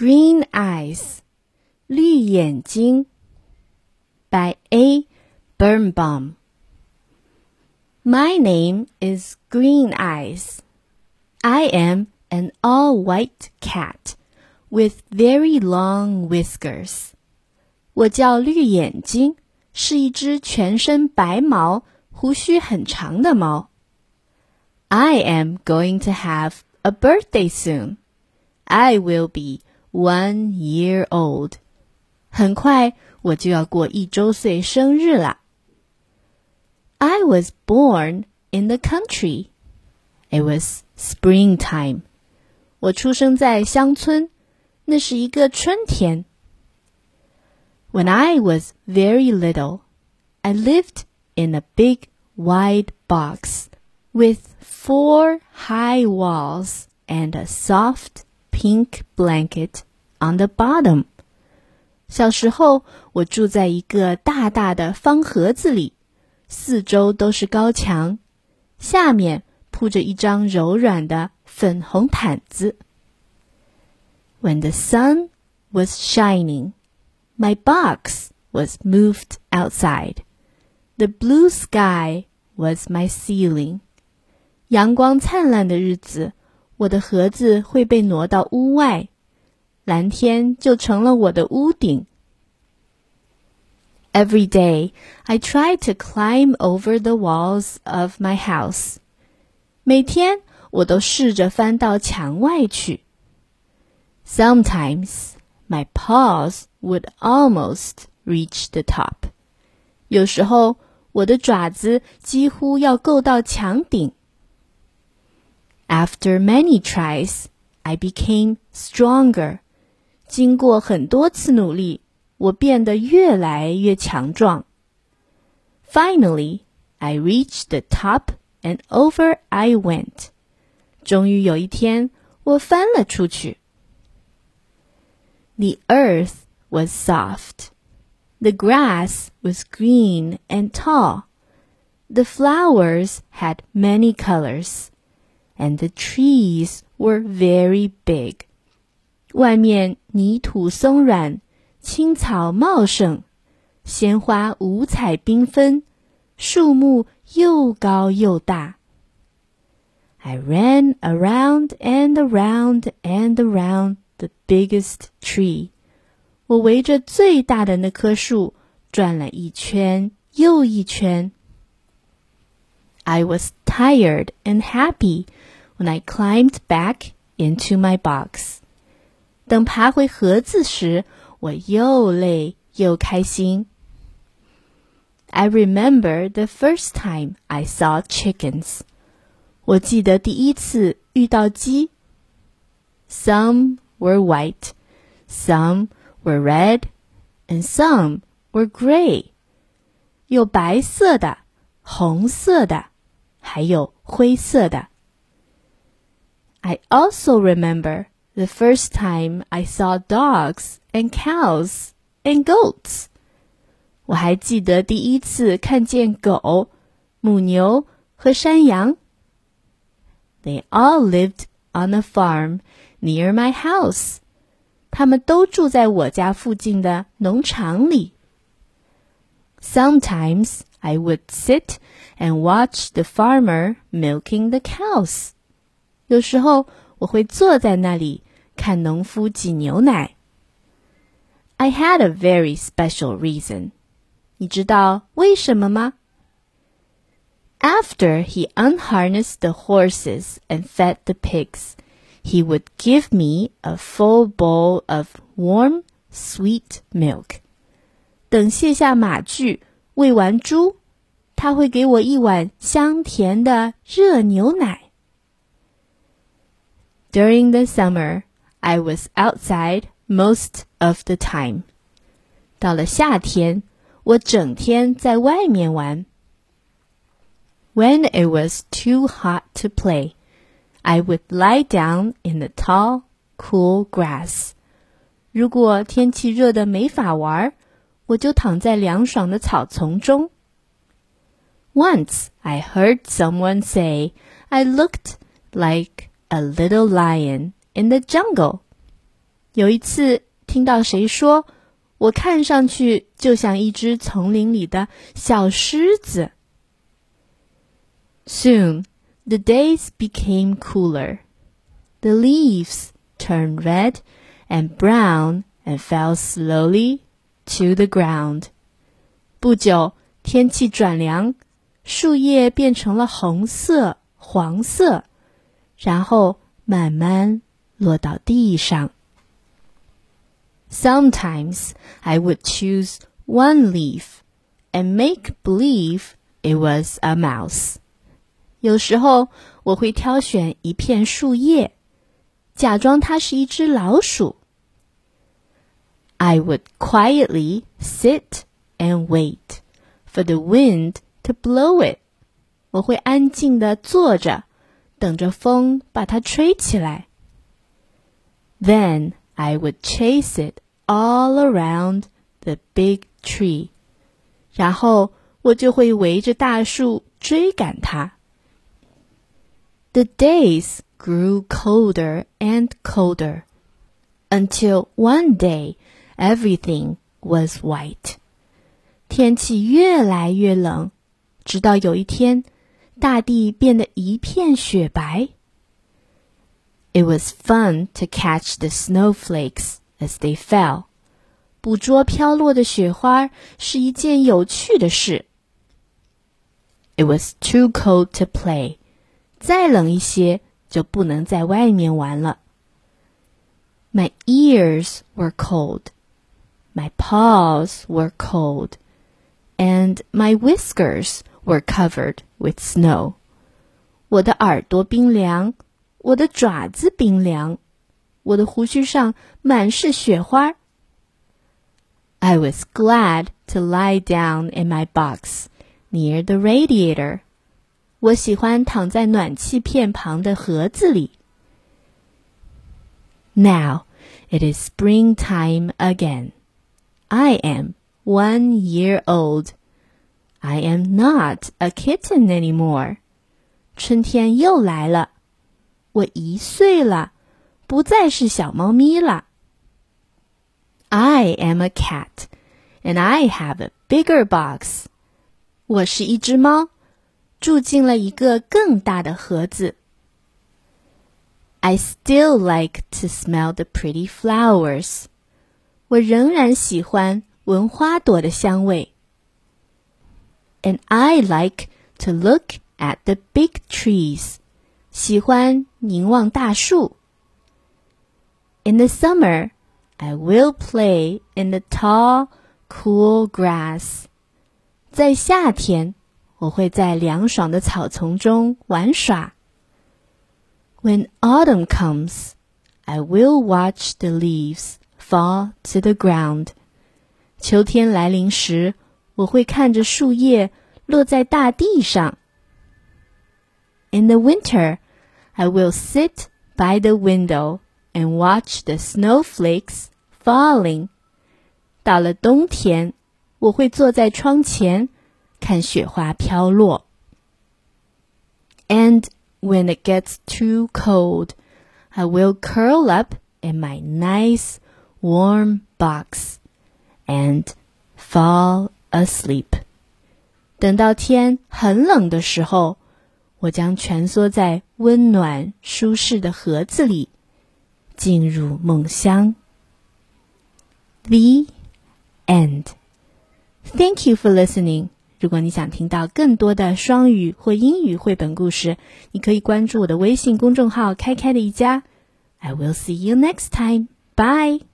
Green Eyes 绿眼睛 by A. Birnbaum. My name is Green Eyes. I am an all white cat with very long whiskers. 我叫绿眼睛，是一只全身白毛、胡须很长的猫。I am going to have a birthday soon. I will be one year old. 很快我就要过一周岁生日啦。I was born in the country. It was springtime. 我出生在乡村，那是一个春天。When I was very little, I lived in a big wide box with four high walls and a soft pink blanket on the bottom. 小时候，我住在一个大大的方盒子里，四周都是高墙，下面铺着一张柔软的粉红毯子。When the sun was shining, my box was moved outside. The blue sky was my ceiling. 阳光灿烂的日子， 我的盒子会被挪到屋外，蓝天就成了我的屋顶。Every day, I try to climb over the walls of my house. 每天我都试着翻到墙外去。Sometimes my paws would almost reach the top. 有时候我的爪子几乎要够到墙顶。 After many tries, I became stronger. 经过很多次努力，我变得越来越强壮。Finally, I reached the top and over I went. 终于有一天，我翻了出去。The earth was soft. The grass was green and tall. The flowers had many colors. And the trees were very big. 外面泥土松软，青草茂盛，鲜花五彩缤纷，树木又高又大。I ran around and around and around the biggest tree. 我围着最大的那棵树转了一圈又一圈。I was tired and happy when I climbed back into my box. 等爬回盒子时，我又累又开心。I remember the first time I saw chickens. 我记得第一次遇到鸡。Some were white, some were red, and some were gray. 有白色的、红色的，还有灰色的。 I also remember the first time I saw dogs and cows and goats. 我还记得第一次看见狗、母牛和山羊。They all lived on a farm near my house. 他们都住在我家附近的农场里。Sometimes I would sit and watch the farmer milking the cows. 有时候我会坐在那里看农夫挤牛奶。I had a very special reason. 你知道为什么吗？after he unharnessed the horses and fed the pigs, he would give me a full bowl of warm, sweet milk. 等卸下马具，喂完猪，他会给我一碗香甜的热牛奶。 During the summer, I was outside most of the time. 到了夏天，我整天在外面玩。when it was too hot to play, I would lie down in the tall, cool grass. 如果天气热得没法玩，我就躺在凉爽的草丛中。Once I heard someone say I looked like a little lion in the jungle. 有一次听到谁说，我看上去就像一只丛林里的小狮子。Soon the days became cooler. The leaves turned red and brown and fell slowly to the ground. 不久，天气转凉，树叶变成了红色、黄色， 然后慢慢落到地上。Sometimes I would choose one leaf and make believe it was a mouse. 有时候我会挑选一片树叶，假装它是一只老鼠。I would quietly sit and wait for the wind to blow it. 我会安静的坐着， 等着风把它吹起来。Then I would chase it all around the big tree. 然后我就会围着大树追赶它。The days grew colder and colder until one day everything was white. 天气越来越冷，直到有一天， 大地变得一片雪白。It was fun to catch the snowflakes as they fell. 捕捉飘落的雪花是一件有趣的事。It was too cold to play. 再冷一些就不能在外面玩了。My ears were cold, my paws were cold, and my whiskers were covered with snow. 我的耳朵冰凉，我的爪子冰凉，我的胡须上满是雪花。I was glad to lie down in my box near the radiator. 我喜欢躺在暖气片旁的盒子里。Now it is springtime again. I am one year old. I am not a kitten anymore. 春天又来了。我一岁了，不再是小猫咪了。I am a cat, and I have a bigger box. 我是一只猫，住进了一个更大的盒子。I still like to smell the pretty flowers. 我仍然喜欢闻花朵的香味。 And I like to look at the big trees. 喜欢凝望大树。In the summer, I will play in the tall, cool grass. 在夏天，我会在凉爽的草丛中玩耍。When autumn comes, I will watch the leaves fall to the ground. 秋天来临时， 我会看着树叶落在大地上。In the winter, I will sit by the window and watch the snowflakes falling. 到了冬天，我会坐在窗前看雪花飘落。And when it gets too cold, I will curl up in my nice warm box and fall asleep. 等到天很冷的时候，我将蜷缩在温暖舒适的盒子里，进入梦乡。The end. Thank you for listening. 如果你想听到更多的双语或英语绘本故事，你可以关注我的微信公众号“开开的一家”。I will see you next time. Bye.